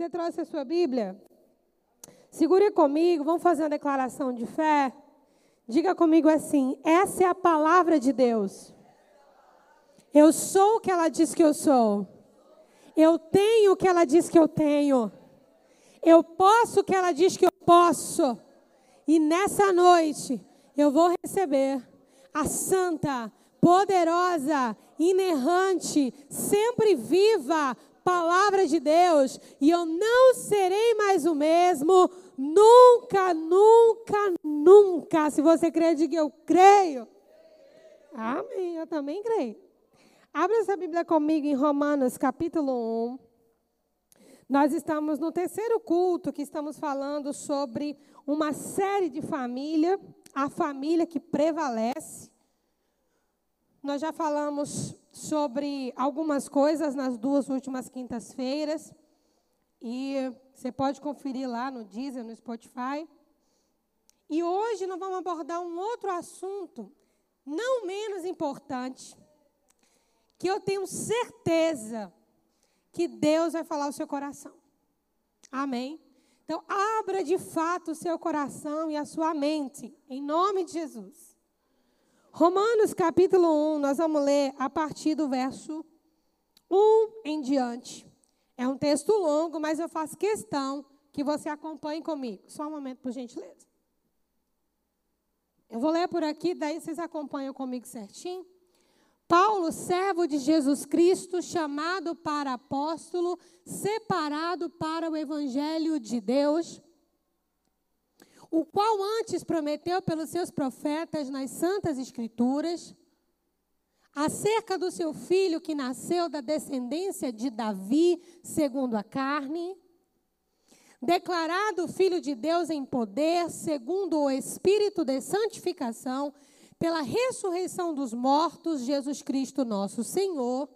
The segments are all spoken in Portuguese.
Você trouxe a sua Bíblia? Segure comigo, vamos fazer uma declaração de fé. Diga comigo assim: essa é a palavra de Deus. Eu sou o que ela diz que eu sou. Eu tenho o que ela diz que eu tenho. Eu posso o que ela diz que eu posso. E nessa noite eu vou receber a santa, poderosa, inerrante, sempre viva palavra de Deus. E eu não serei mais o mesmo. Nunca, nunca, nunca. Se você crê, diga eu creio. Amém. Eu também creio. Abra essa Bíblia comigo em Romanos capítulo 1. Nós estamos no terceiro culto que estamos falando sobre uma série de família, a família que prevalece. Nós já falamos sobre algumas coisas nas duas últimas quintas-feiras. E você pode conferir lá no Deezer, no Spotify. E hoje nós vamos abordar um outro assunto, não menos importante, que eu tenho certeza que Deus vai falar o seu coração. Amém? Então, abra de fato o seu coração e a sua mente, em nome de Jesus. Romanos capítulo 1, nós vamos ler a partir do verso 1 em diante. É um texto longo, mas eu faço questão que você acompanhe comigo. Só um momento, por gentileza. Eu vou ler por aqui, daí vocês acompanham comigo certinho. Paulo, servo de Jesus Cristo, chamado para apóstolo, separado para o evangelho de Deus o qual antes prometeu pelos seus profetas nas santas escrituras, acerca do seu filho que nasceu da descendência de Davi, segundo a carne, declarado filho de Deus em poder, segundo o espírito de santificação, pela ressurreição dos mortos, Jesus Cristo nosso Senhor,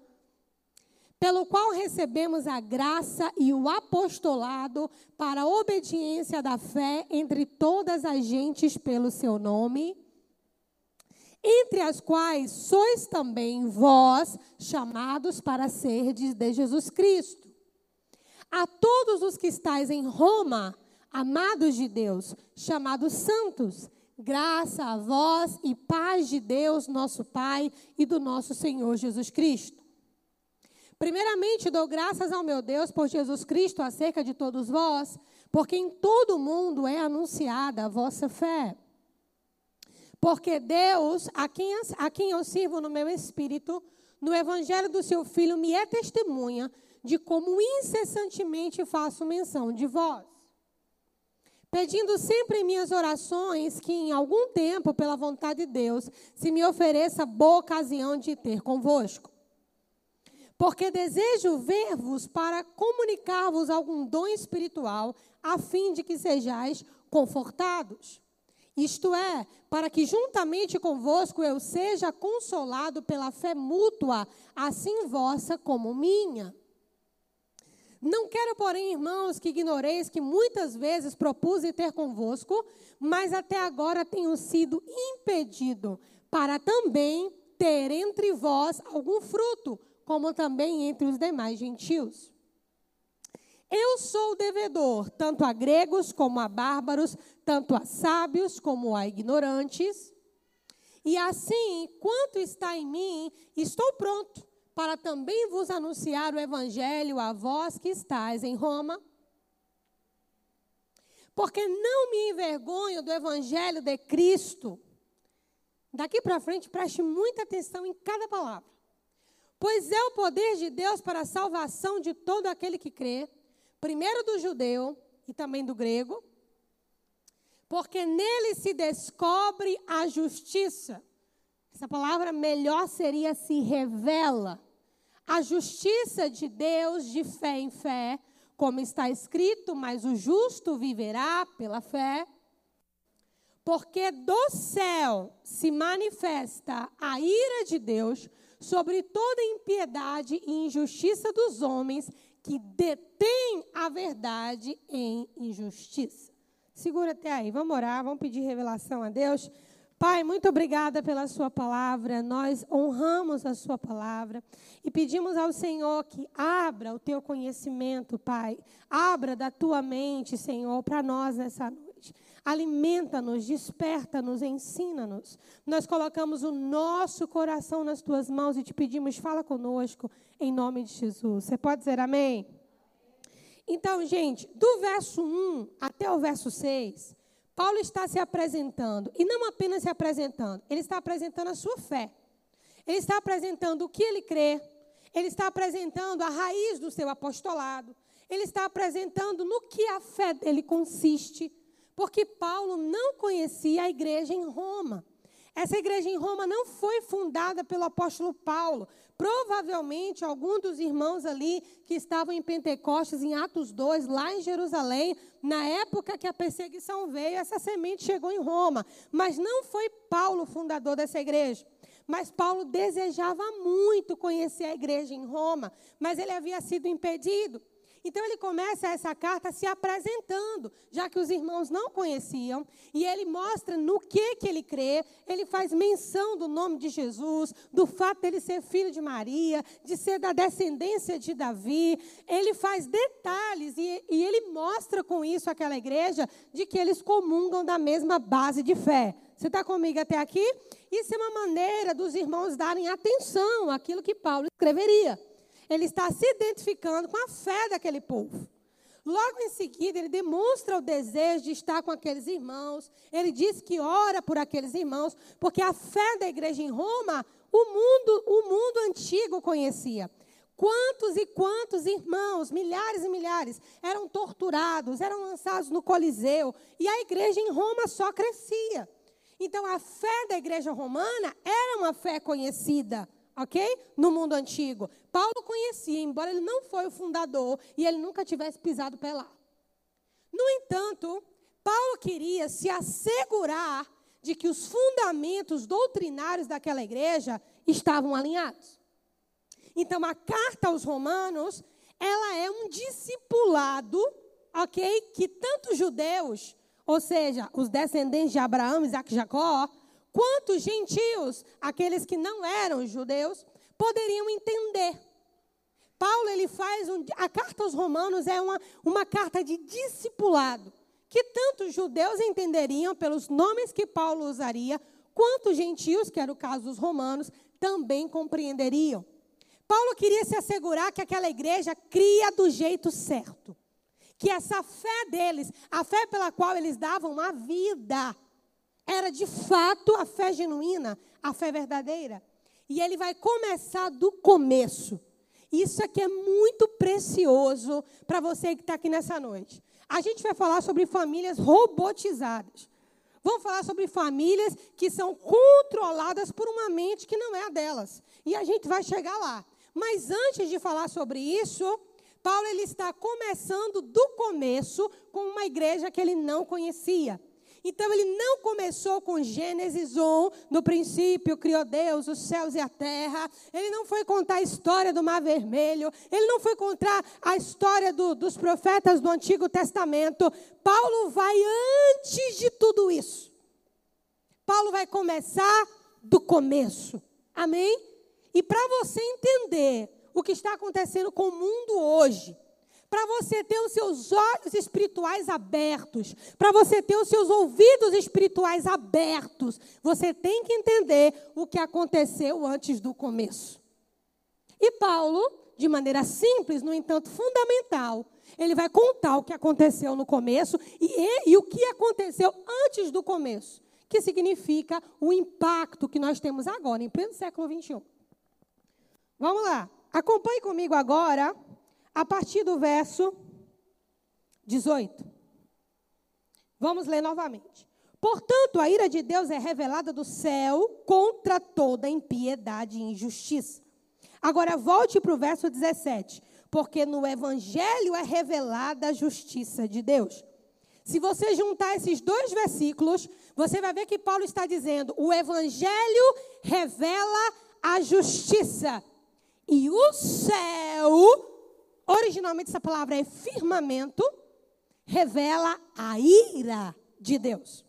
pelo qual recebemos a graça e o apostolado para a obediência da fé entre todas as gentes pelo seu nome, entre as quais sois também vós chamados para serdes de Jesus Cristo. A todos os que estáis em Roma, amados de Deus, chamados santos, graça a vós e paz de Deus, nosso Pai, e do nosso Senhor Jesus Cristo. Primeiramente, dou graças ao meu Deus por Jesus Cristo acerca de todos vós, porque em todo o mundo é anunciada a vossa fé. Porque Deus, a quem, a quem eu sirvo no meu espírito, no evangelho do seu Filho, me é testemunha de como incessantemente faço menção de vós. Pedindo sempre em minhas orações que, em algum tempo, pela vontade de Deus, se me ofereça boa ocasião de ter convosco porque desejo ver-vos para comunicar-vos algum dom espiritual, a fim de que sejais confortados. Isto é, para que juntamente convosco eu seja consolado pela fé mútua, assim vossa como minha. Não quero, porém, irmãos, que ignoreis que muitas vezes propus ter convosco, mas até agora tenho sido impedido, para também ter entre vós algum fruto como também entre os demais gentios. Eu sou devedor tanto a gregos como a bárbaros, tanto a sábios como a ignorantes. E assim, quanto está em mim, estou pronto para também vos anunciar o evangelho a vós que estáis em Roma. Porque não me envergonho do evangelho de Cristo. Daqui para frente, preste muita atenção em cada palavra. Pois é o poder de Deus para a salvação de todo aquele que crê, primeiro do judeu e também do grego, porque nele se descobre a justiça. Essa palavra melhor seria se revela. A justiça de Deus de fé em fé, como está escrito, mas o justo viverá pela fé. Porque do céu se manifesta a ira de Deus sobre toda impiedade e injustiça dos homens que detêm a verdade em injustiça. Segura até aí, vamos orar, vamos pedir revelação a Deus. Pai, muito obrigada pela Sua palavra. Nós honramos a Sua palavra e pedimos ao Senhor que abra o Teu conhecimento, Pai. Abra da Tua mente, Senhor, para nós nessa noite. Alimenta-nos, desperta-nos, ensina-nos. Nós colocamos o nosso coração nas Tuas mãos e te pedimos, fala conosco, em nome de Jesus. Você pode dizer amém? Então, gente, do verso 1 até o verso 6. Paulo está se apresentando, e não apenas se apresentando, ele está apresentando a sua fé. Ele está apresentando o que ele crê, ele está apresentando a raiz do seu apostolado, ele está apresentando no que a fé dele consiste, porque Paulo não conhecia a igreja em Roma. Essa igreja em Roma não foi fundada pelo apóstolo Paulo. Provavelmente, algum dos irmãos ali que estavam em Pentecostes, em Atos 2, lá em Jerusalém, na época que a perseguição veio, essa semente chegou em Roma. Mas não foi Paulo o fundador dessa igreja. Mas Paulo desejava muito conhecer a igreja em Roma, mas ele havia sido impedido. Então ele começa essa carta se apresentando, já que os irmãos não conheciam, e ele mostra no que que ele crê, ele faz menção do nome de Jesus, do fato dele ser filho de Maria, de ser da descendência de Davi, ele faz detalhes e, e ele mostra com isso àquela igreja de que eles comungam da mesma base de fé. Você está comigo até aqui? Isso é uma maneira dos irmãos darem atenção àquilo que Paulo escreveria. Ele está se identificando com a fé daquele povo. Logo em seguida, ele demonstra o desejo de estar com aqueles irmãos. Ele diz que ora por aqueles irmãos, porque a fé da igreja em Roma, o mundo, o mundo antigo conhecia. Quantos e quantos irmãos, milhares e milhares, eram torturados, eram lançados no Coliseu, e a igreja em Roma só crescia. Então, a fé da igreja romana era uma fé conhecida ok? No mundo antigo. Paulo conhecia, embora ele não foi o fundador e ele nunca tivesse pisado pé lá. No entanto, Paulo queria se assegurar de que os fundamentos doutrinários daquela igreja estavam alinhados. Então, a carta aos Romanos, ela é um discipulado, ok? Que tanto judeus, ou seja, os descendentes de Abraão, Isaac e Jacó, quantos gentios, aqueles que não eram judeus, poderiam entender. Paulo ele faz um, a carta aos Romanos é uma, uma carta de discipulado que tanto judeus entenderiam pelos nomes que Paulo usaria, quanto gentios, que era o caso dos romanos, também compreenderiam. Paulo queria se assegurar que aquela igreja cria do jeito certo. Que essa fé deles, a fé pela qual eles davam a vida, era de fato a fé genuína, a fé verdadeira. E ele vai começar do começo. Isso aqui é muito precioso para você que está aqui nessa noite. A gente vai falar sobre famílias robotizadas. Vamos falar sobre famílias que são controladas por uma mente que não é a delas. E a gente vai chegar lá. Mas antes de falar sobre isso, Paulo ele está começando do começo com uma igreja que ele não conhecia. Então ele não começou com Gênesis 1, no princípio criou Deus os céus e a terra. Ele não foi contar a história do Mar Vermelho. Ele não foi contar a história do, dos profetas do Antigo Testamento. Paulo vai antes de tudo isso. Paulo vai começar do começo. Amém? E para você entender o que está acontecendo com o mundo hoje, para você ter os seus olhos espirituais abertos, para você ter os seus ouvidos espirituais abertos, você tem que entender o que aconteceu antes do começo. E Paulo, de maneira simples, no entanto fundamental, ele vai contar o que aconteceu no começo e, e o que aconteceu antes do começo, que significa o impacto que nós temos agora, em pleno século 21. Vamos lá, acompanhe comigo agora a partir do verso 18. Vamos ler novamente. Portanto, a ira de Deus é revelada do céu contra toda impiedade e injustiça. Agora volte para o verso 17. Porque no Evangelho é revelada a justiça de Deus. Se você juntar esses dois versículos, você vai ver que Paulo está dizendo: o Evangelho revela a justiça. E o céu originalmente essa palavra é firmamento, revela a ira de Deus.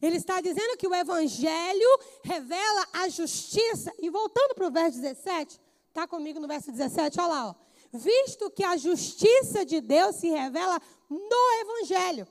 Ele está dizendo que o Evangelho revela a justiça. E voltando para o verso 17, está comigo no verso 17, olha lá. Ó. Visto que a justiça de Deus se revela no Evangelho.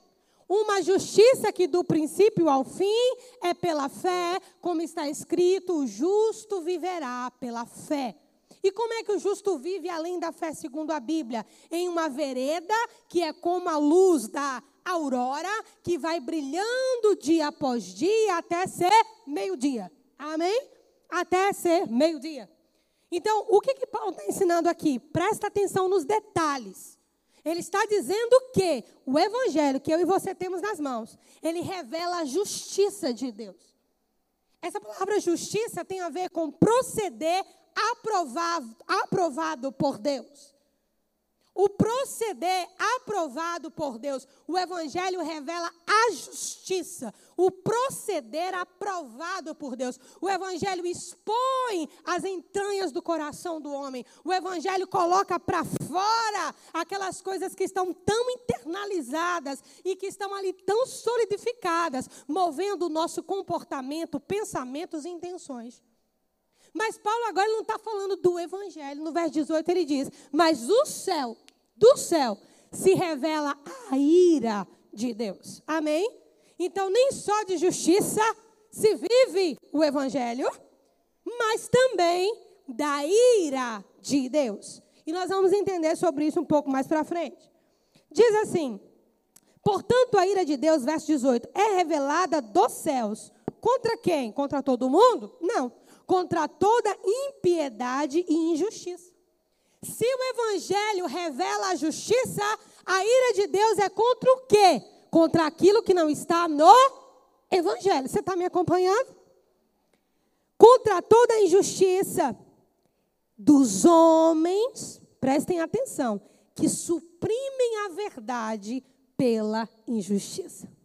Uma justiça que do princípio ao fim é pela fé, como está escrito: o justo viverá pela fé. E como é que o justo vive além da fé, segundo a Bíblia? Em uma vereda que é como a luz da aurora, que vai brilhando dia após dia até ser meio-dia. Amém? Até ser meio-dia. Então, o que, que Paulo está ensinando aqui? Presta atenção nos detalhes. Ele está dizendo que o evangelho que eu e você temos nas mãos, ele revela a justiça de Deus. Essa palavra justiça tem a ver com proceder aprovado, aprovado por Deus. O proceder aprovado por Deus. O Evangelho revela a justiça. O proceder aprovado por Deus. O Evangelho expõe as entranhas do coração do homem. O Evangelho coloca para fora aquelas coisas que estão tão internalizadas e que estão ali tão solidificadas, movendo o nosso comportamento, pensamentos e intenções. Mas Paulo agora não está falando do Evangelho. No verso 18 ele diz: Mas o céu do céu se revela a ira de Deus. Amém? Então, nem só de justiça se vive o Evangelho, mas também da ira de Deus. E nós vamos entender sobre isso um pouco mais para frente. Diz assim: Portanto, a ira de Deus, verso 18, é revelada dos céus. Contra quem? Contra todo mundo? Não. Contra toda impiedade e injustiça. Se o evangelho revela a justiça, a ira de Deus é contra o quê? Contra aquilo que não está no evangelho. Você está me acompanhando? Contra toda a injustiça dos homens, prestem atenção, que suprimem a verdade pela injustiça.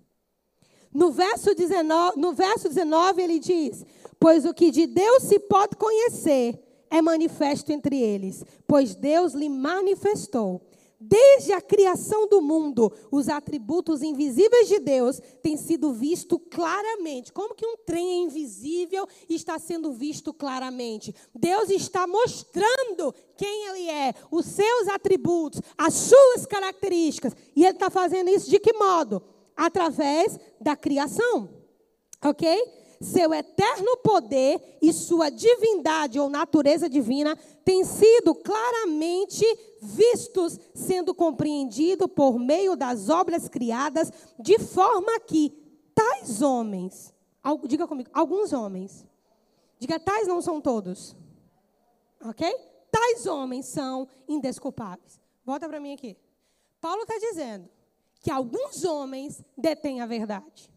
No verso 19, no verso 19 ele diz: Pois o que de Deus se pode conhecer é manifesto entre eles, pois Deus lhe manifestou. Desde a criação do mundo, os atributos invisíveis de Deus têm sido vistos claramente. Como que um trem é invisível está sendo visto claramente? Deus está mostrando quem Ele é, os seus atributos, as suas características. E Ele está fazendo isso de que modo? Através da criação. Ok? seu eterno poder e sua divindade ou natureza divina têm sido claramente vistos, sendo compreendido por meio das obras criadas, de forma que tais homens, diga comigo, alguns homens, diga tais não são todos, ok? Tais homens são indesculpáveis. Volta para mim aqui. Paulo está dizendo que alguns homens detêm a verdade.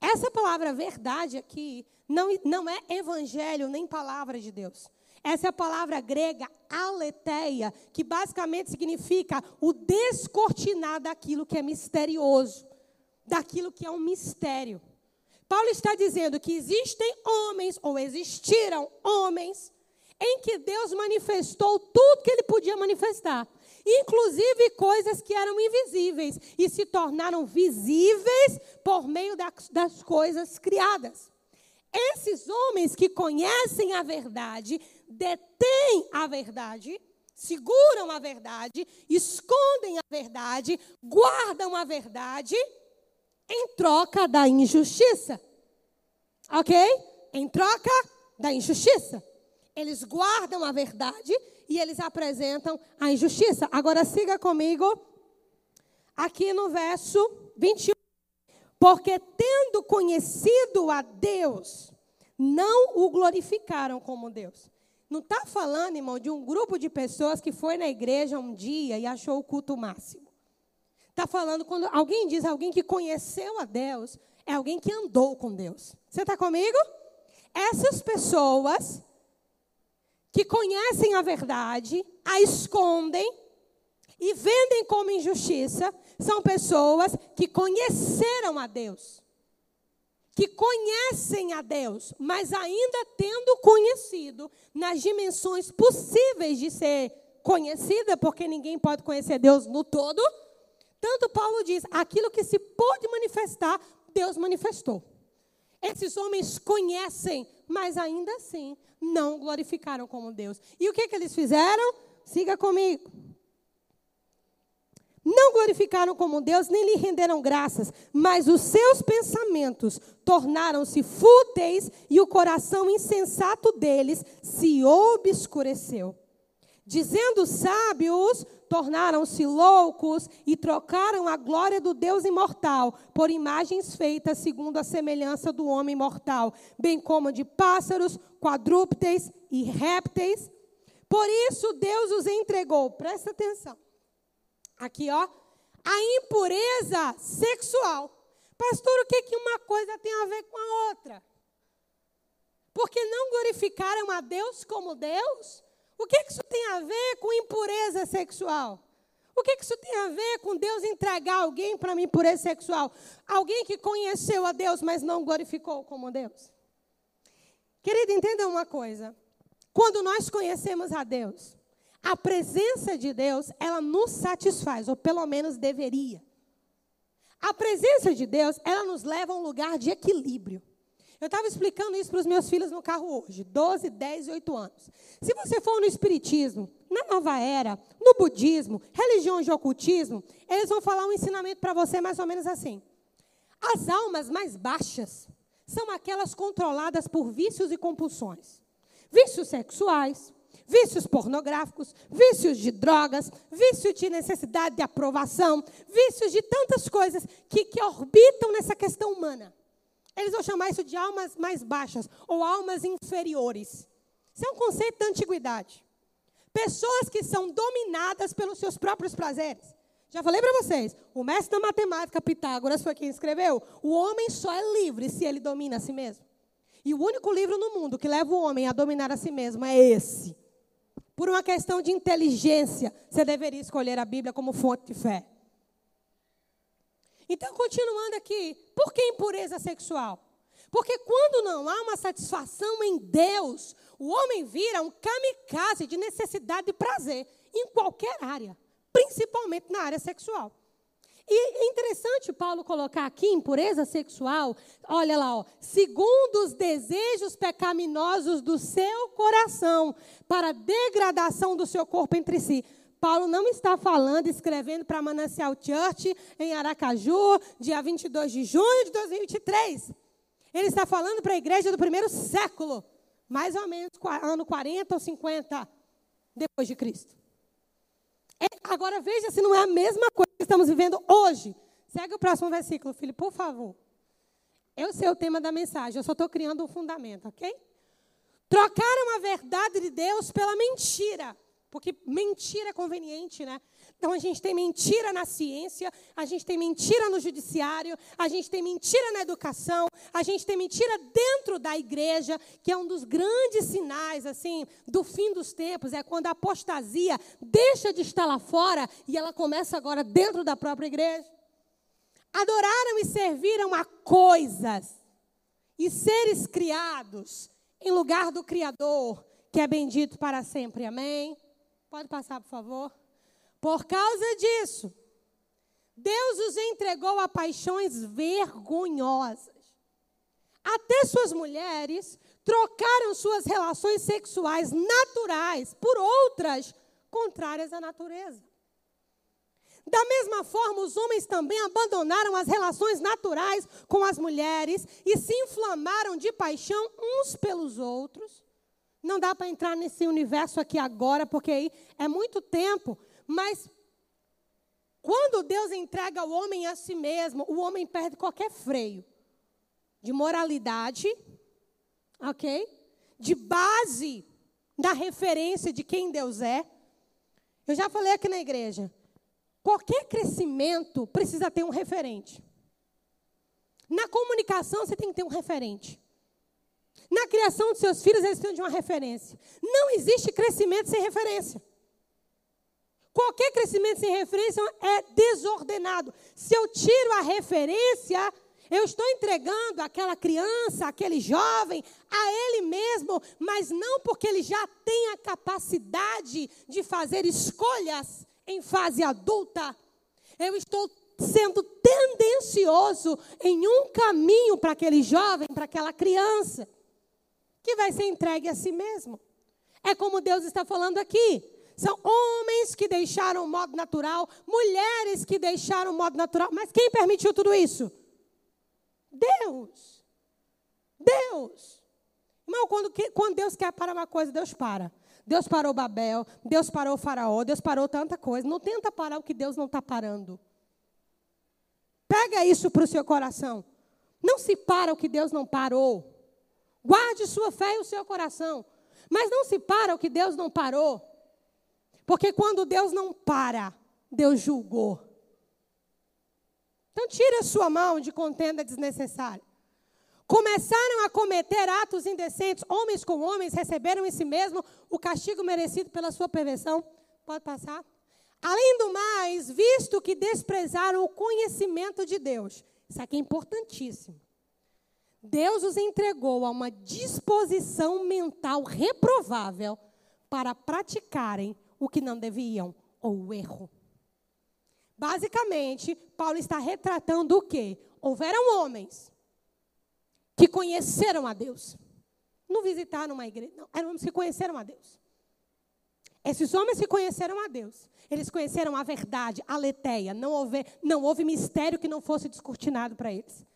Essa palavra verdade aqui não, não é evangelho nem palavra de Deus. Essa é a palavra grega aletheia, que basicamente significa o descortinar daquilo que é misterioso, daquilo que é um mistério. Paulo está dizendo que existem homens, ou existiram homens, em que Deus manifestou tudo que ele podia manifestar inclusive coisas que eram invisíveis e se tornaram visíveis por meio das, das coisas criadas. Esses homens que conhecem a verdade, detêm a verdade, seguram a verdade, escondem a verdade, guardam a verdade em troca da injustiça. Ok? Em troca da injustiça. Eles guardam a verdade e eles apresentam a injustiça. Agora siga comigo aqui no verso 21. Porque tendo conhecido a Deus, não o glorificaram como Deus. Não está falando, irmão, de um grupo de pessoas que foi na igreja um dia e achou o culto máximo. Está falando quando alguém diz alguém que conheceu a Deus, é alguém que andou com Deus. Você está comigo? Essas pessoas que conhecem a verdade, a escondem e vendem como injustiça, são pessoas que conheceram a Deus. Que conhecem a Deus, mas ainda tendo conhecido nas dimensões possíveis de ser conhecida, porque ninguém pode conhecer Deus no todo. Tanto Paulo diz: aquilo que se pode manifestar Deus manifestou. Esses homens conhecem, mas ainda assim não glorificaram como Deus. E o que, que eles fizeram? Siga comigo. Não glorificaram como Deus, nem lhe renderam graças, mas os seus pensamentos tornaram-se fúteis e o coração insensato deles se obscureceu. Dizendo sábios, tornaram-se loucos e trocaram a glória do Deus imortal por imagens feitas segundo a semelhança do homem mortal, bem como de pássaros, quadrúpedes e répteis. Por isso Deus os entregou, presta atenção. Aqui, ó, a impureza sexual. Pastor, o que, que uma coisa tem a ver com a outra? Porque não glorificaram a Deus como Deus? O que, que isso tem a ver com impureza sexual? O que, que isso tem a ver com Deus entregar alguém para uma impureza sexual? Alguém que conheceu a Deus, mas não glorificou como Deus. Querido, entenda uma coisa. Quando nós conhecemos a Deus, a presença de Deus, ela nos satisfaz, ou pelo menos deveria. A presença de Deus, ela nos leva a um lugar de equilíbrio. Eu estava explicando isso para os meus filhos no carro hoje, 12, 10 e 8 anos. Se você for no Espiritismo, na Nova Era, no Budismo, religiões de ocultismo, eles vão falar um ensinamento para você mais ou menos assim. As almas mais baixas são aquelas controladas por vícios e compulsões. Vícios sexuais, vícios pornográficos, vícios de drogas, vícios de necessidade de aprovação, vícios de tantas coisas que, que orbitam nessa questão humana. Eles vão chamar isso de almas mais baixas ou almas inferiores. Isso é um conceito da antiguidade. Pessoas que são dominadas pelos seus próprios prazeres. Já falei para vocês, o mestre da matemática, Pitágoras, foi quem escreveu: o homem só é livre se ele domina a si mesmo. E o único livro no mundo que leva o homem a dominar a si mesmo é esse. Por uma questão de inteligência, você deveria escolher a Bíblia como fonte de fé. Então, continuando aqui, por que impureza sexual? Porque quando não há uma satisfação em Deus, o homem vira um kamikaze de necessidade de prazer em qualquer área, principalmente na área sexual. E é interessante Paulo colocar aqui impureza sexual, olha lá, ó, segundo os desejos pecaminosos do seu coração, para degradação do seu corpo entre si. Paulo não está falando, escrevendo para Manancial Church em Aracaju, dia 22 de junho de 2023. Ele está falando para a igreja do primeiro século, mais ou menos ano 40 ou 50 depois de Cristo. É, agora veja se não é a mesma coisa que estamos vivendo hoje. Segue o próximo versículo, filho, por favor. Eu sei o tema da mensagem, eu só estou criando um fundamento, ok? Trocaram a verdade de Deus pela mentira. Porque mentira é conveniente, né? Então a gente tem mentira na ciência, a gente tem mentira no judiciário, a gente tem mentira na educação, a gente tem mentira dentro da igreja, que é um dos grandes sinais assim do fim dos tempos, é quando a apostasia deixa de estar lá fora e ela começa agora dentro da própria igreja. Adoraram e serviram a coisas e seres criados em lugar do Criador, que é bendito para sempre. Amém. Pode passar, por favor. Por causa disso, Deus os entregou a paixões vergonhosas. Até suas mulheres trocaram suas relações sexuais naturais por outras contrárias à natureza. Da mesma forma, os homens também abandonaram as relações naturais com as mulheres e se inflamaram de paixão uns pelos outros não dá para entrar nesse universo aqui agora, porque aí é muito tempo. Mas quando Deus entrega o homem a si mesmo, o homem perde qualquer freio de moralidade, ok? De base da referência de quem Deus é. Eu já falei aqui na igreja. Qualquer crescimento precisa ter um referente. Na comunicação, você tem que ter um referente. Na criação dos seus filhos, eles precisam de uma referência. Não existe crescimento sem referência. Qualquer crescimento sem referência é desordenado. Se eu tiro a referência, eu estou entregando aquela criança, aquele jovem, a ele mesmo, mas não porque ele já tem a capacidade de fazer escolhas em fase adulta. Eu estou sendo tendencioso em um caminho para aquele jovem, para aquela criança, que vai ser entregue a si mesmo. É como Deus está falando aqui. São homens que deixaram o modo natural, mulheres que deixaram o modo natural. Mas quem permitiu tudo isso? Deus. Deus. Irmão, quando, quando Deus quer parar uma coisa, Deus para. Deus parou Babel, Deus parou o faraó, Deus parou tanta coisa. Não tenta parar o que Deus não está parando. Pega isso para o seu coração. Não se para o que Deus não parou. Guarde sua fé e o seu coração. Mas não se para o que Deus não parou. Porque quando Deus não para, Deus julgou. Então tira a sua mão de contenda desnecessária. Começaram a cometer atos indecentes, homens com homens receberam em si mesmo o castigo merecido pela sua perversão. Pode passar? Além do mais, visto que desprezaram o conhecimento de Deus, isso aqui é importantíssimo. Deus os entregou a uma disposição mental reprovável para praticarem o que não deviam, ou o erro. Basicamente, Paulo está retratando o quê? Houveram homens que conheceram a Deus. Não visitaram uma igreja, não, eram homens que conheceram a Deus. Esses homens que conheceram a Deus, eles conheceram a verdade, a letéia. Não houve, não houve mistério que não fosse descortinado para eles.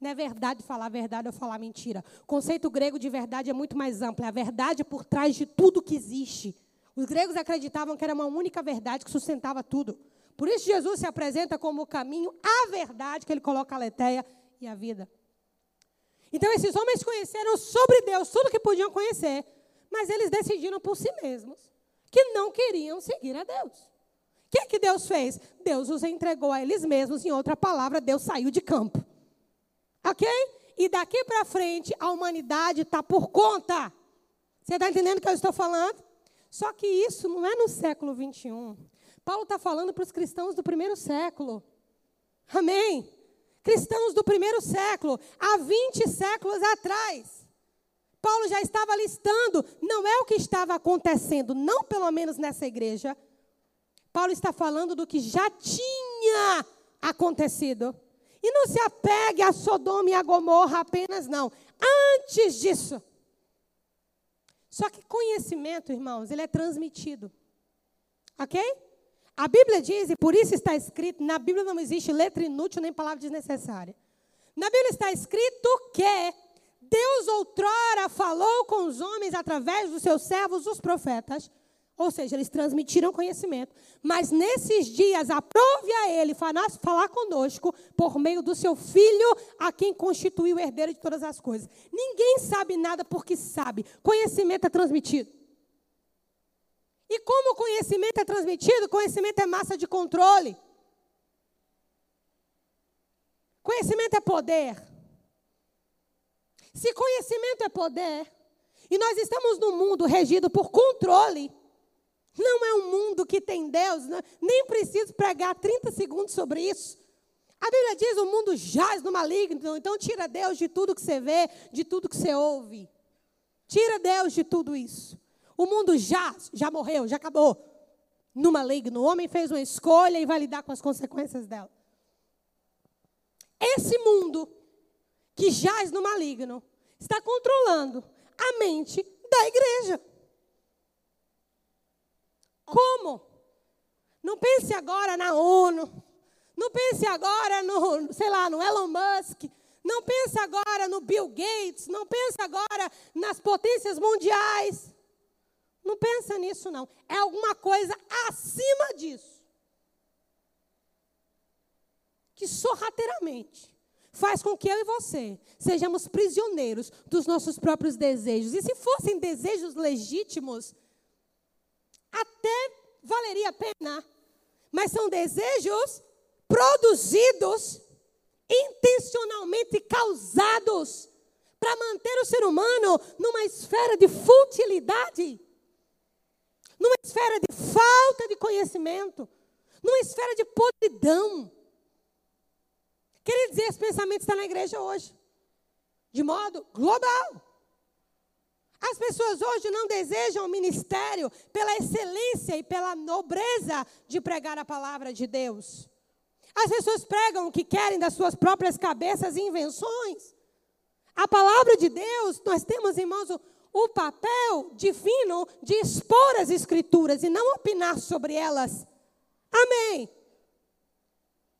Não é verdade falar verdade ou falar mentira. O conceito grego de verdade é muito mais amplo. É a verdade por trás de tudo que existe. Os gregos acreditavam que era uma única verdade que sustentava tudo. Por isso Jesus se apresenta como o caminho, a verdade, que ele coloca a letéia e a vida. Então esses homens conheceram sobre Deus tudo que podiam conhecer, mas eles decidiram por si mesmos que não queriam seguir a Deus. O que, é que Deus fez? Deus os entregou a eles mesmos, em outra palavra, Deus saiu de campo. Ok? E daqui para frente a humanidade está por conta. Você está entendendo o que eu estou falando? Só que isso não é no século 21. Paulo está falando para os cristãos do primeiro século. Amém? cristãos do primeiro século, há 20 séculos atrás. Paulo já estava listando, não é o que estava acontecendo, não pelo menos nessa igreja. Paulo está falando do que já tinha acontecido. E não se apegue a Sodoma e a Gomorra apenas, não. Antes disso. Só que conhecimento, irmãos, ele é transmitido. Ok? A Bíblia diz, e por isso está escrito, na Bíblia não existe letra inútil nem palavra desnecessária. Na Bíblia está escrito que Deus outrora falou com os homens através dos seus servos, os profetas. Ou seja, eles transmitiram conhecimento. Mas nesses dias, aprove a ele falar conosco por meio do seu filho, a quem constituiu o herdeiro de todas as coisas. Ninguém sabe nada porque sabe. Conhecimento é transmitido. E como conhecimento é transmitido? Conhecimento é massa de controle. Conhecimento é poder. Se conhecimento é poder, e nós estamos num mundo regido por controle, não é um mundo que tem Deus, né? nem preciso pregar 30 segundos sobre isso. A Bíblia diz: o mundo jaz no maligno, então tira Deus de tudo que você vê, de tudo que você ouve. Tira Deus de tudo isso. O mundo já, já morreu, já acabou. No maligno. O homem fez uma escolha e vai lidar com as consequências dela. Esse mundo que jaz no maligno está controlando a mente da igreja. Como? Não pense agora na ONU. Não pense agora no, sei lá, no Elon Musk. Não pense agora no Bill Gates. Não pense agora nas potências mundiais. Não pensa nisso, não. É alguma coisa acima disso. Que sorrateiramente faz com que eu e você sejamos prisioneiros dos nossos próprios desejos. E se fossem desejos legítimos, até valeria a pena. Mas são desejos produzidos, intencionalmente causados, para manter o ser humano numa esfera de futilidade numa esfera de falta de conhecimento, numa esfera de podridão. Queria dizer, esse pensamento está na igreja hoje, de modo global. As pessoas hoje não desejam o ministério pela excelência e pela nobreza de pregar a palavra de Deus. As pessoas pregam o que querem das suas próprias cabeças e invenções. A palavra de Deus, nós temos, irmãos, o, o papel divino de expor as Escrituras e não opinar sobre elas. Amém.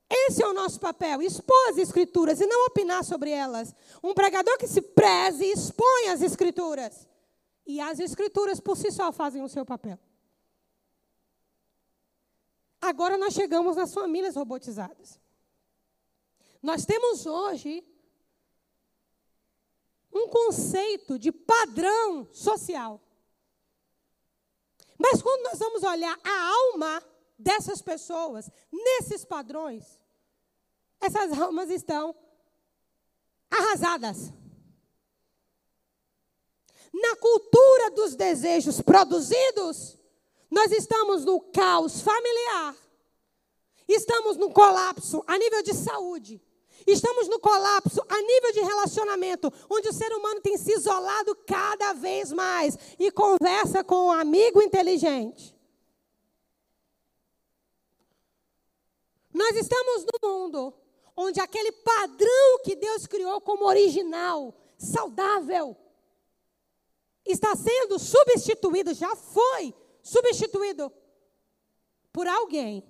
Esse é o nosso papel, expor as Escrituras e não opinar sobre elas. Um pregador que se preze expõe as Escrituras. E as Escrituras por si só fazem o seu papel. Agora nós chegamos nas famílias robotizadas. Nós temos hoje um conceito de padrão social. Mas quando nós vamos olhar a alma dessas pessoas, nesses padrões, essas almas estão arrasadas. Na cultura dos desejos produzidos, nós estamos no caos familiar, estamos no colapso a nível de saúde, estamos no colapso a nível de relacionamento, onde o ser humano tem se isolado cada vez mais e conversa com um amigo inteligente. Nós estamos no mundo onde aquele padrão que Deus criou como original, saudável, está sendo substituído, já foi substituído por alguém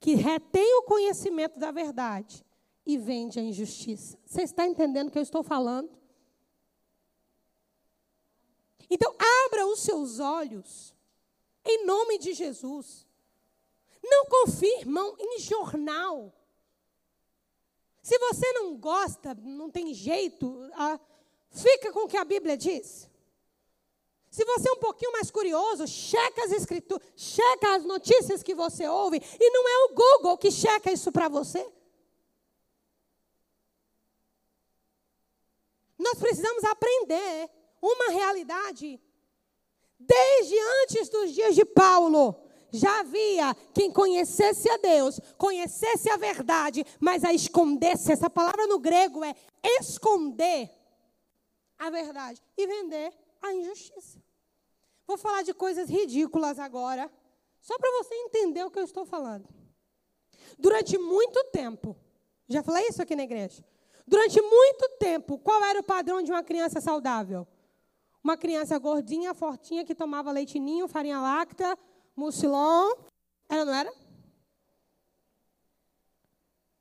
que retém o conhecimento da verdade e vende a injustiça. Você está entendendo o que eu estou falando? Então, abra os seus olhos, em nome de Jesus. Não confirmam em jornal. Se você não gosta, não tem jeito, ah, fica com o que a Bíblia diz. Se você é um pouquinho mais curioso, checa as escrituras, checa as notícias que você ouve, e não é o Google que checa isso para você. Nós precisamos aprender uma realidade. Desde antes dos dias de Paulo, já havia quem conhecesse a Deus, conhecesse a verdade, mas a escondesse. Essa palavra no grego é esconder a verdade e vender a injustiça. Vou falar de coisas ridículas agora, só para você entender o que eu estou falando. Durante muito tempo, já falei isso aqui na igreja. Durante muito tempo, qual era o padrão de uma criança saudável? Uma criança gordinha, fortinha, que tomava leitinho, farinha láctea, mucilon. Era, não era?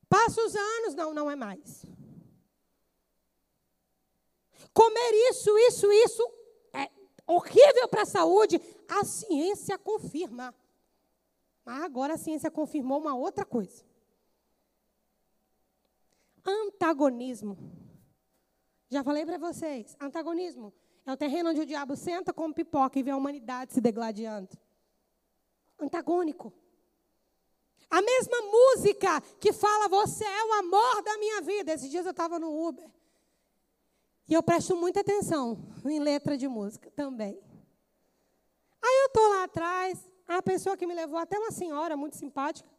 Passa os anos, não, não é mais. Comer isso, isso, isso, horrível para a saúde, a ciência confirma. Mas agora a ciência confirmou uma outra coisa. Antagonismo. Já falei para vocês, antagonismo é o terreno onde o diabo senta como pipoca e vê a humanidade se degladiando. Antagônico. A mesma música que fala, você é o amor da minha vida. Esses dias eu estava no Uber. E eu presto muita atenção em letra de música também. Aí eu estou lá atrás, a pessoa que me levou, até uma senhora muito simpática,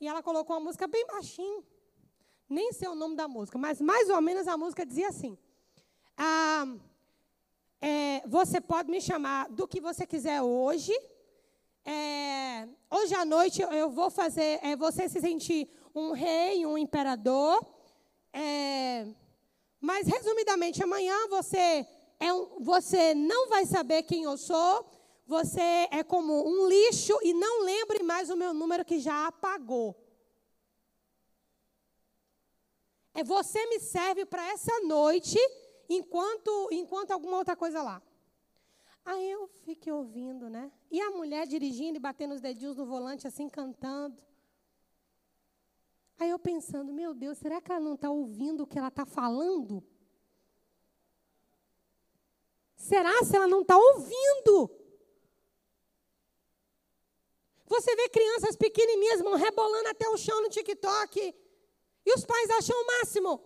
e ela colocou uma música bem baixinho. Nem sei o nome da música, mas mais ou menos a música dizia assim: ah, é, Você pode me chamar do que você quiser hoje. É, hoje à noite eu vou fazer é, você se sentir um rei, um imperador. É, mas, resumidamente, amanhã você, é um, você não vai saber quem eu sou, você é como um lixo e não lembre mais o meu número que já apagou. É você me serve para essa noite, enquanto, enquanto alguma outra coisa lá. Aí eu fiquei ouvindo, né? E a mulher dirigindo e batendo os dedinhos no volante, assim, cantando. Aí eu pensando, meu Deus, será que ela não está ouvindo o que ela está falando? Será se ela não está ouvindo? Você vê crianças pequenininhas vão rebolando até o chão no TikTok. E os pais acham o máximo.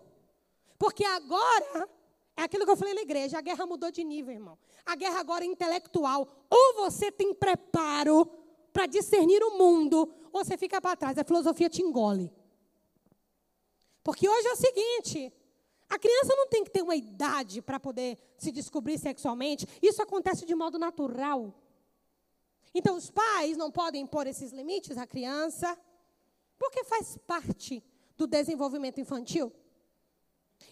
Porque agora, é aquilo que eu falei na igreja, a guerra mudou de nível, irmão. A guerra agora é intelectual. Ou você tem preparo para discernir o mundo, ou você fica para trás. A filosofia te engole. Porque hoje é o seguinte: a criança não tem que ter uma idade para poder se descobrir sexualmente. Isso acontece de modo natural. Então, os pais não podem impor esses limites à criança. Porque faz parte do desenvolvimento infantil.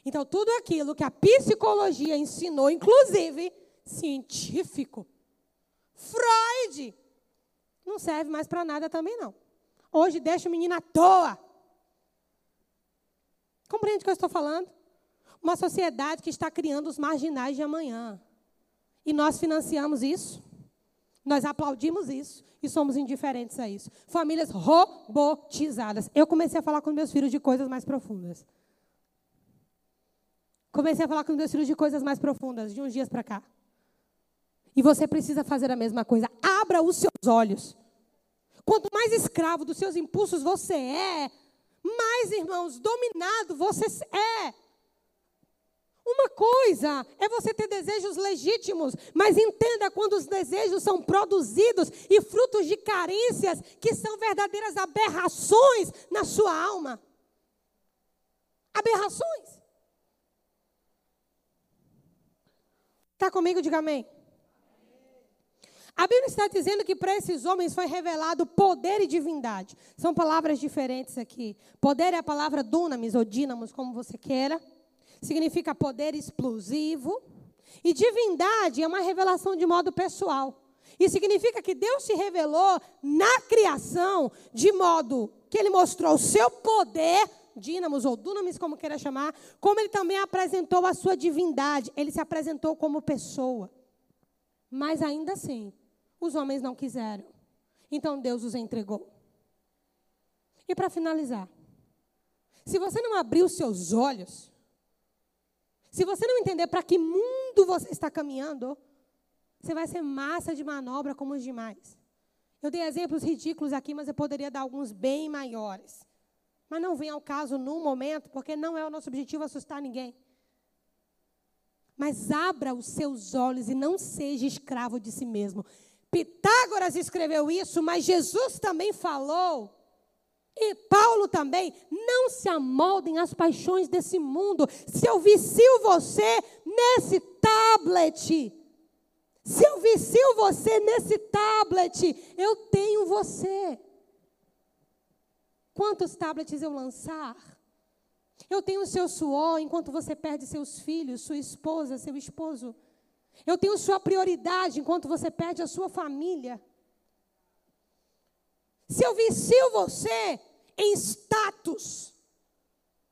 Então, tudo aquilo que a psicologia ensinou, inclusive científico, Freud, não serve mais para nada também, não. Hoje deixa o menino à toa. Compreende o que eu estou falando? Uma sociedade que está criando os marginais de amanhã. E nós financiamos isso. Nós aplaudimos isso e somos indiferentes a isso. Famílias robotizadas. Eu comecei a falar com meus filhos de coisas mais profundas. Comecei a falar com meus filhos de coisas mais profundas, de uns dias para cá. E você precisa fazer a mesma coisa. Abra os seus olhos. Quanto mais escravo dos seus impulsos você é, mais, irmãos, dominado você é. Uma coisa é você ter desejos legítimos, mas entenda quando os desejos são produzidos e frutos de carências que são verdadeiras aberrações na sua alma. Aberrações. Está comigo? Diga amém. A Bíblia está dizendo que para esses homens foi revelado poder e divindade. São palavras diferentes aqui. Poder é a palavra dunamis ou dínamos, como você queira. Significa poder explosivo. E divindade é uma revelação de modo pessoal. E significa que Deus se revelou na criação de modo que ele mostrou o seu poder, dínamos ou dunamis, como queira chamar, como ele também apresentou a sua divindade. Ele se apresentou como pessoa. Mas ainda assim, os homens não quiseram. Então Deus os entregou. E para finalizar, se você não abrir os seus olhos, se você não entender para que mundo você está caminhando, você vai ser massa de manobra como os demais. Eu dei exemplos ridículos aqui, mas eu poderia dar alguns bem maiores. Mas não vem ao caso no momento, porque não é o nosso objetivo assustar ninguém. Mas abra os seus olhos e não seja escravo de si mesmo. Pitágoras escreveu isso, mas Jesus também falou. E Paulo também, não se amoldem às paixões desse mundo. Se eu vicio você nesse tablet, se eu vicio você nesse tablet, eu tenho você. Quantos tablets eu lançar? Eu tenho o seu suor enquanto você perde seus filhos, sua esposa, seu esposo. Eu tenho sua prioridade enquanto você perde a sua família. Se eu vicio você em status.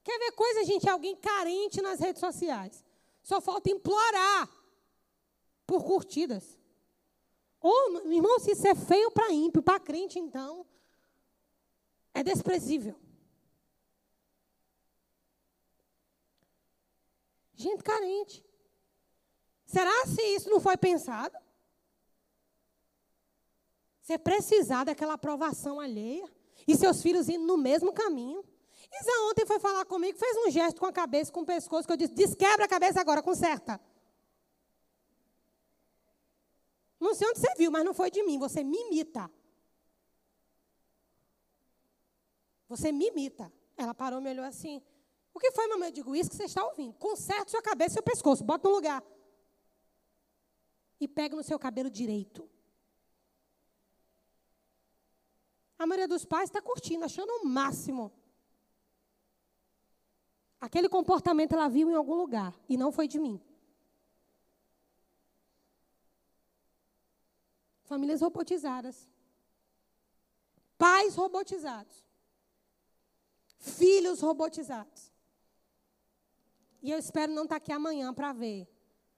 Quer ver coisa, gente? Alguém carente nas redes sociais. Só falta implorar por curtidas. Ô, oh, irmão, se isso é feio para ímpio, para crente, então, é desprezível. Gente carente. Será se isso não foi pensado? Você precisar daquela aprovação alheia e seus filhos indo no mesmo caminho. Isa ontem foi falar comigo, fez um gesto com a cabeça, com o pescoço, que eu disse: desquebra a cabeça agora, conserta. Não sei onde você viu, mas não foi de mim, você me imita. Você me imita. Ela parou e me olhou assim. O que foi, mamãe? Eu digo, isso que você está ouvindo. Conserta sua cabeça e seu pescoço, bota no lugar e pega no seu cabelo direito. A maioria dos pais está curtindo, achando o máximo. Aquele comportamento ela viu em algum lugar e não foi de mim. Famílias robotizadas. Pais robotizados. Filhos robotizados. E eu espero não estar aqui amanhã para ver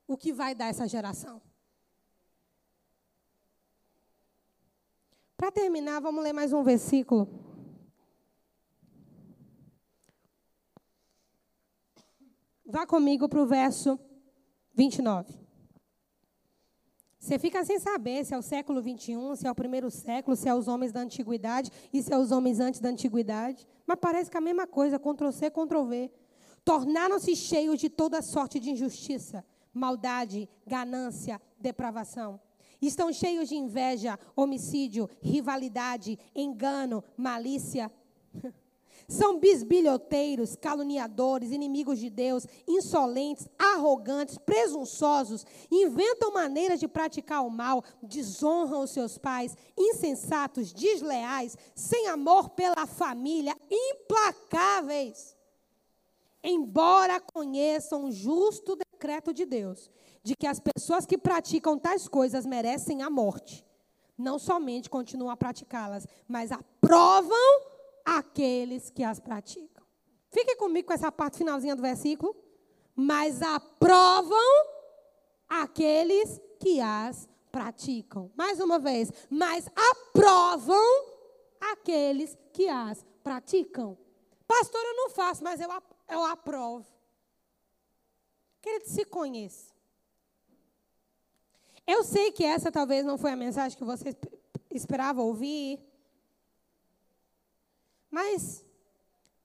o que vai dar essa geração. Para terminar, vamos ler mais um versículo. Vá comigo para o verso 29. Você fica sem saber se é o século 21, se é o primeiro século, se é os homens da antiguidade e se é os homens antes da antiguidade. Mas parece que é a mesma coisa, Ctrl-C, Ctrl-V. Tornaram-se cheios de toda sorte de injustiça, maldade, ganância, depravação. Estão cheios de inveja, homicídio, rivalidade, engano, malícia. São bisbilhoteiros, caluniadores, inimigos de Deus, insolentes, arrogantes, presunçosos, inventam maneiras de praticar o mal, desonram os seus pais, insensatos, desleais, sem amor pela família, implacáveis. Embora conheçam o justo decreto de Deus, de que as pessoas que praticam tais coisas merecem a morte, não somente continuam a praticá-las, mas aprovam aqueles que as praticam. Fique comigo com essa parte finalzinha do versículo. Mas aprovam aqueles que as praticam. Mais uma vez, mas aprovam aqueles que as praticam. Pastor, eu não faço, mas eu, eu aprovo. Querido, se conheça. Eu sei que essa talvez não foi a mensagem que você esperava ouvir. Mas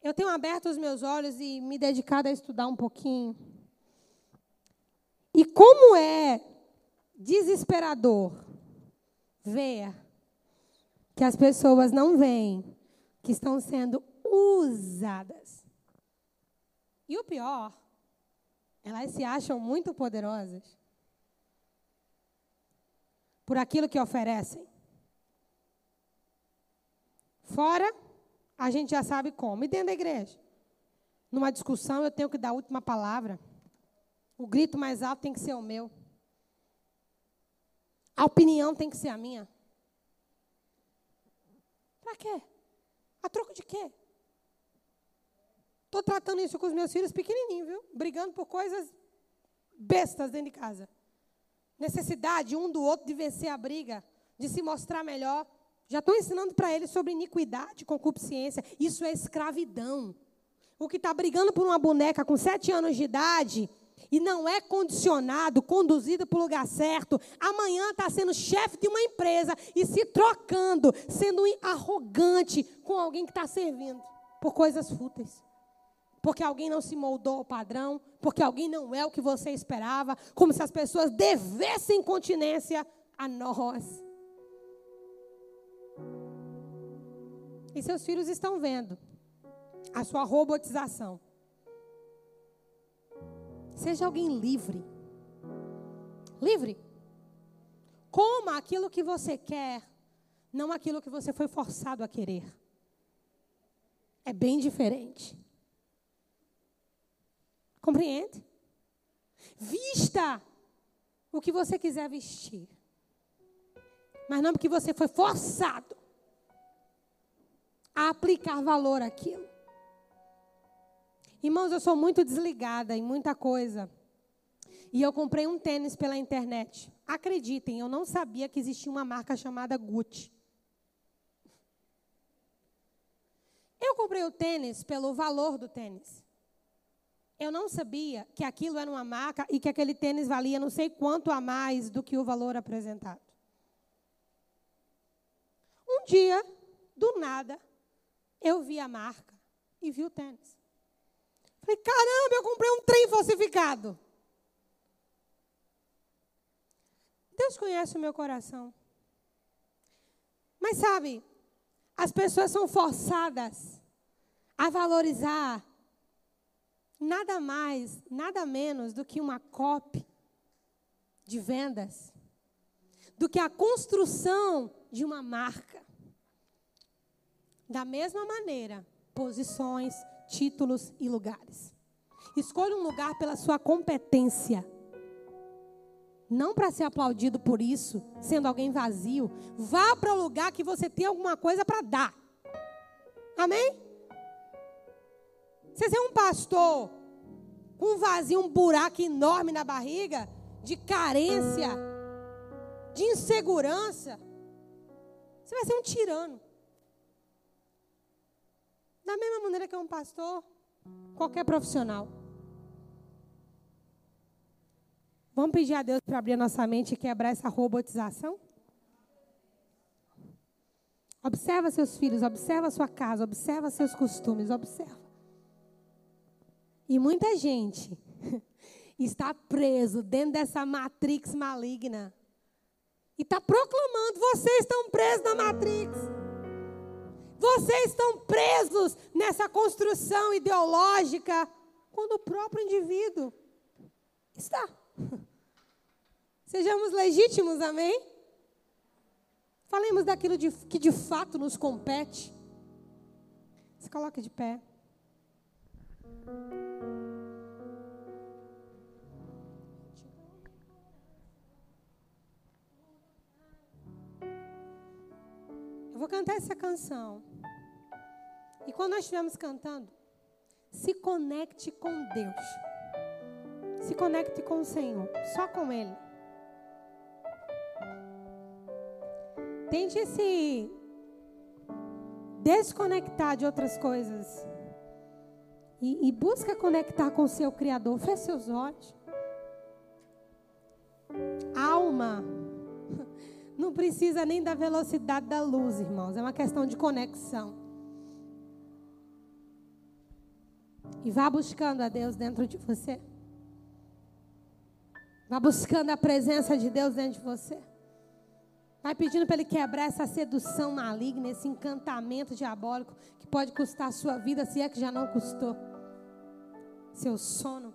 eu tenho aberto os meus olhos e me dedicado a estudar um pouquinho. E como é desesperador ver que as pessoas não veem que estão sendo usadas. E o pior, elas se acham muito poderosas por aquilo que oferecem. Fora a gente já sabe como. E dentro da igreja? Numa discussão, eu tenho que dar a última palavra. O grito mais alto tem que ser o meu. A opinião tem que ser a minha. Para quê? A troco de quê? Estou tratando isso com os meus filhos pequenininhos, viu? Brigando por coisas bestas dentro de casa. Necessidade um do outro de vencer a briga, de se mostrar melhor. Já estou ensinando para eles sobre iniquidade, concupiscência. Isso é escravidão. O que está brigando por uma boneca com sete anos de idade e não é condicionado, conduzido para o lugar certo, amanhã está sendo chefe de uma empresa e se trocando, sendo arrogante com alguém que está servindo por coisas fúteis. Porque alguém não se moldou ao padrão, porque alguém não é o que você esperava, como se as pessoas devessem continência a nós. E seus filhos estão vendo a sua robotização. Seja alguém livre. Livre. Coma aquilo que você quer, não aquilo que você foi forçado a querer. É bem diferente. Compreende? Vista o que você quiser vestir. Mas não porque você foi forçado a aplicar valor àquilo. Irmãos, eu sou muito desligada em muita coisa. E eu comprei um tênis pela internet. Acreditem, eu não sabia que existia uma marca chamada Gucci. Eu comprei o tênis pelo valor do tênis. Eu não sabia que aquilo era uma marca e que aquele tênis valia não sei quanto a mais do que o valor apresentado. Um dia, do nada, eu vi a marca e vi o tênis. Falei, caramba, eu comprei um trem falsificado. Deus conhece o meu coração. Mas sabe, as pessoas são forçadas a valorizar nada mais, nada menos do que uma copy de vendas, do que a construção de uma marca. Da mesma maneira, posições, títulos e lugares. Escolha um lugar pela sua competência. Não para ser aplaudido por isso, sendo alguém vazio. Vá para o lugar que você tem alguma coisa para dar. Amém? Você é um pastor com um vazio, um buraco enorme na barriga, de carência, de insegurança, você vai ser um tirano. Da mesma maneira que é um pastor, qualquer profissional. Vamos pedir a Deus para abrir a nossa mente e quebrar essa robotização? Observa seus filhos, observa sua casa, observa seus costumes, observa. E muita gente está preso dentro dessa matrix maligna. E está proclamando: vocês estão presos na matrix. Vocês estão presos nessa construção ideológica quando o próprio indivíduo está. Sejamos legítimos, amém? Falemos daquilo de, que de fato nos compete. Se coloque de pé. Vou cantar essa canção. E quando nós estivermos cantando, se conecte com Deus. Se conecte com o Senhor, só com Ele. Tente se desconectar de outras coisas. E, e busca conectar com o seu Criador. Feche seus olhos. Não precisa nem da velocidade da luz, irmãos. É uma questão de conexão. E vá buscando a Deus dentro de você. Vá buscando a presença de Deus dentro de você. Vai pedindo para Ele quebrar essa sedução maligna, esse encantamento diabólico que pode custar a sua vida, se é que já não custou. Seu sono.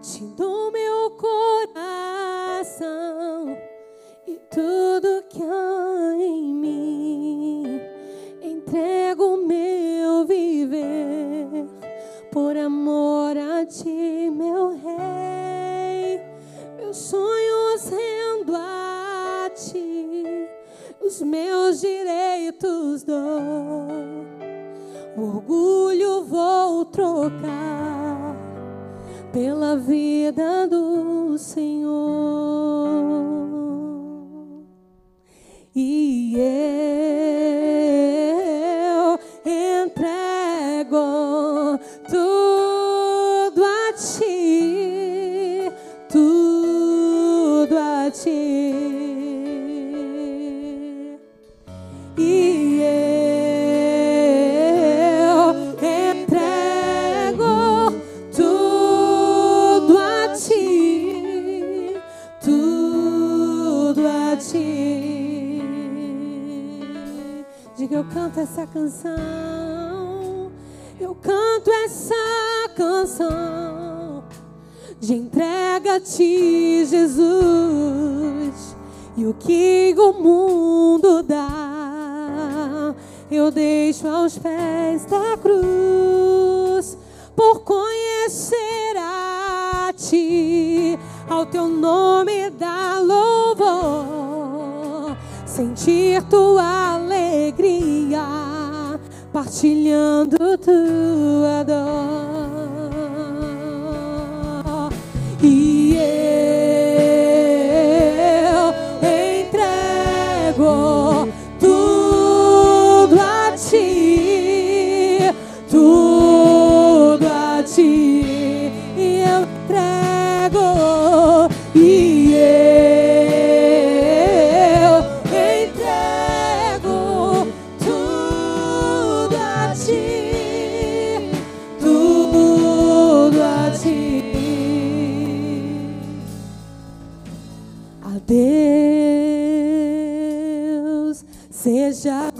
Te dou meu coração e tudo que há em mim. Entrego meu viver por amor a ti, meu rei. Meus sonhos rendo a ti, os meus direitos dou. O orgulho vou trocar pela vida do Senhor. E eu canção, eu canto essa canção de entrega a ti, Jesus. E o que o mundo dá, eu deixo aos pés da cruz, por conhecer a ti, ao teu nome dar louvor, sentir tua partilhando tua dor. Deus seja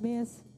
cabeça.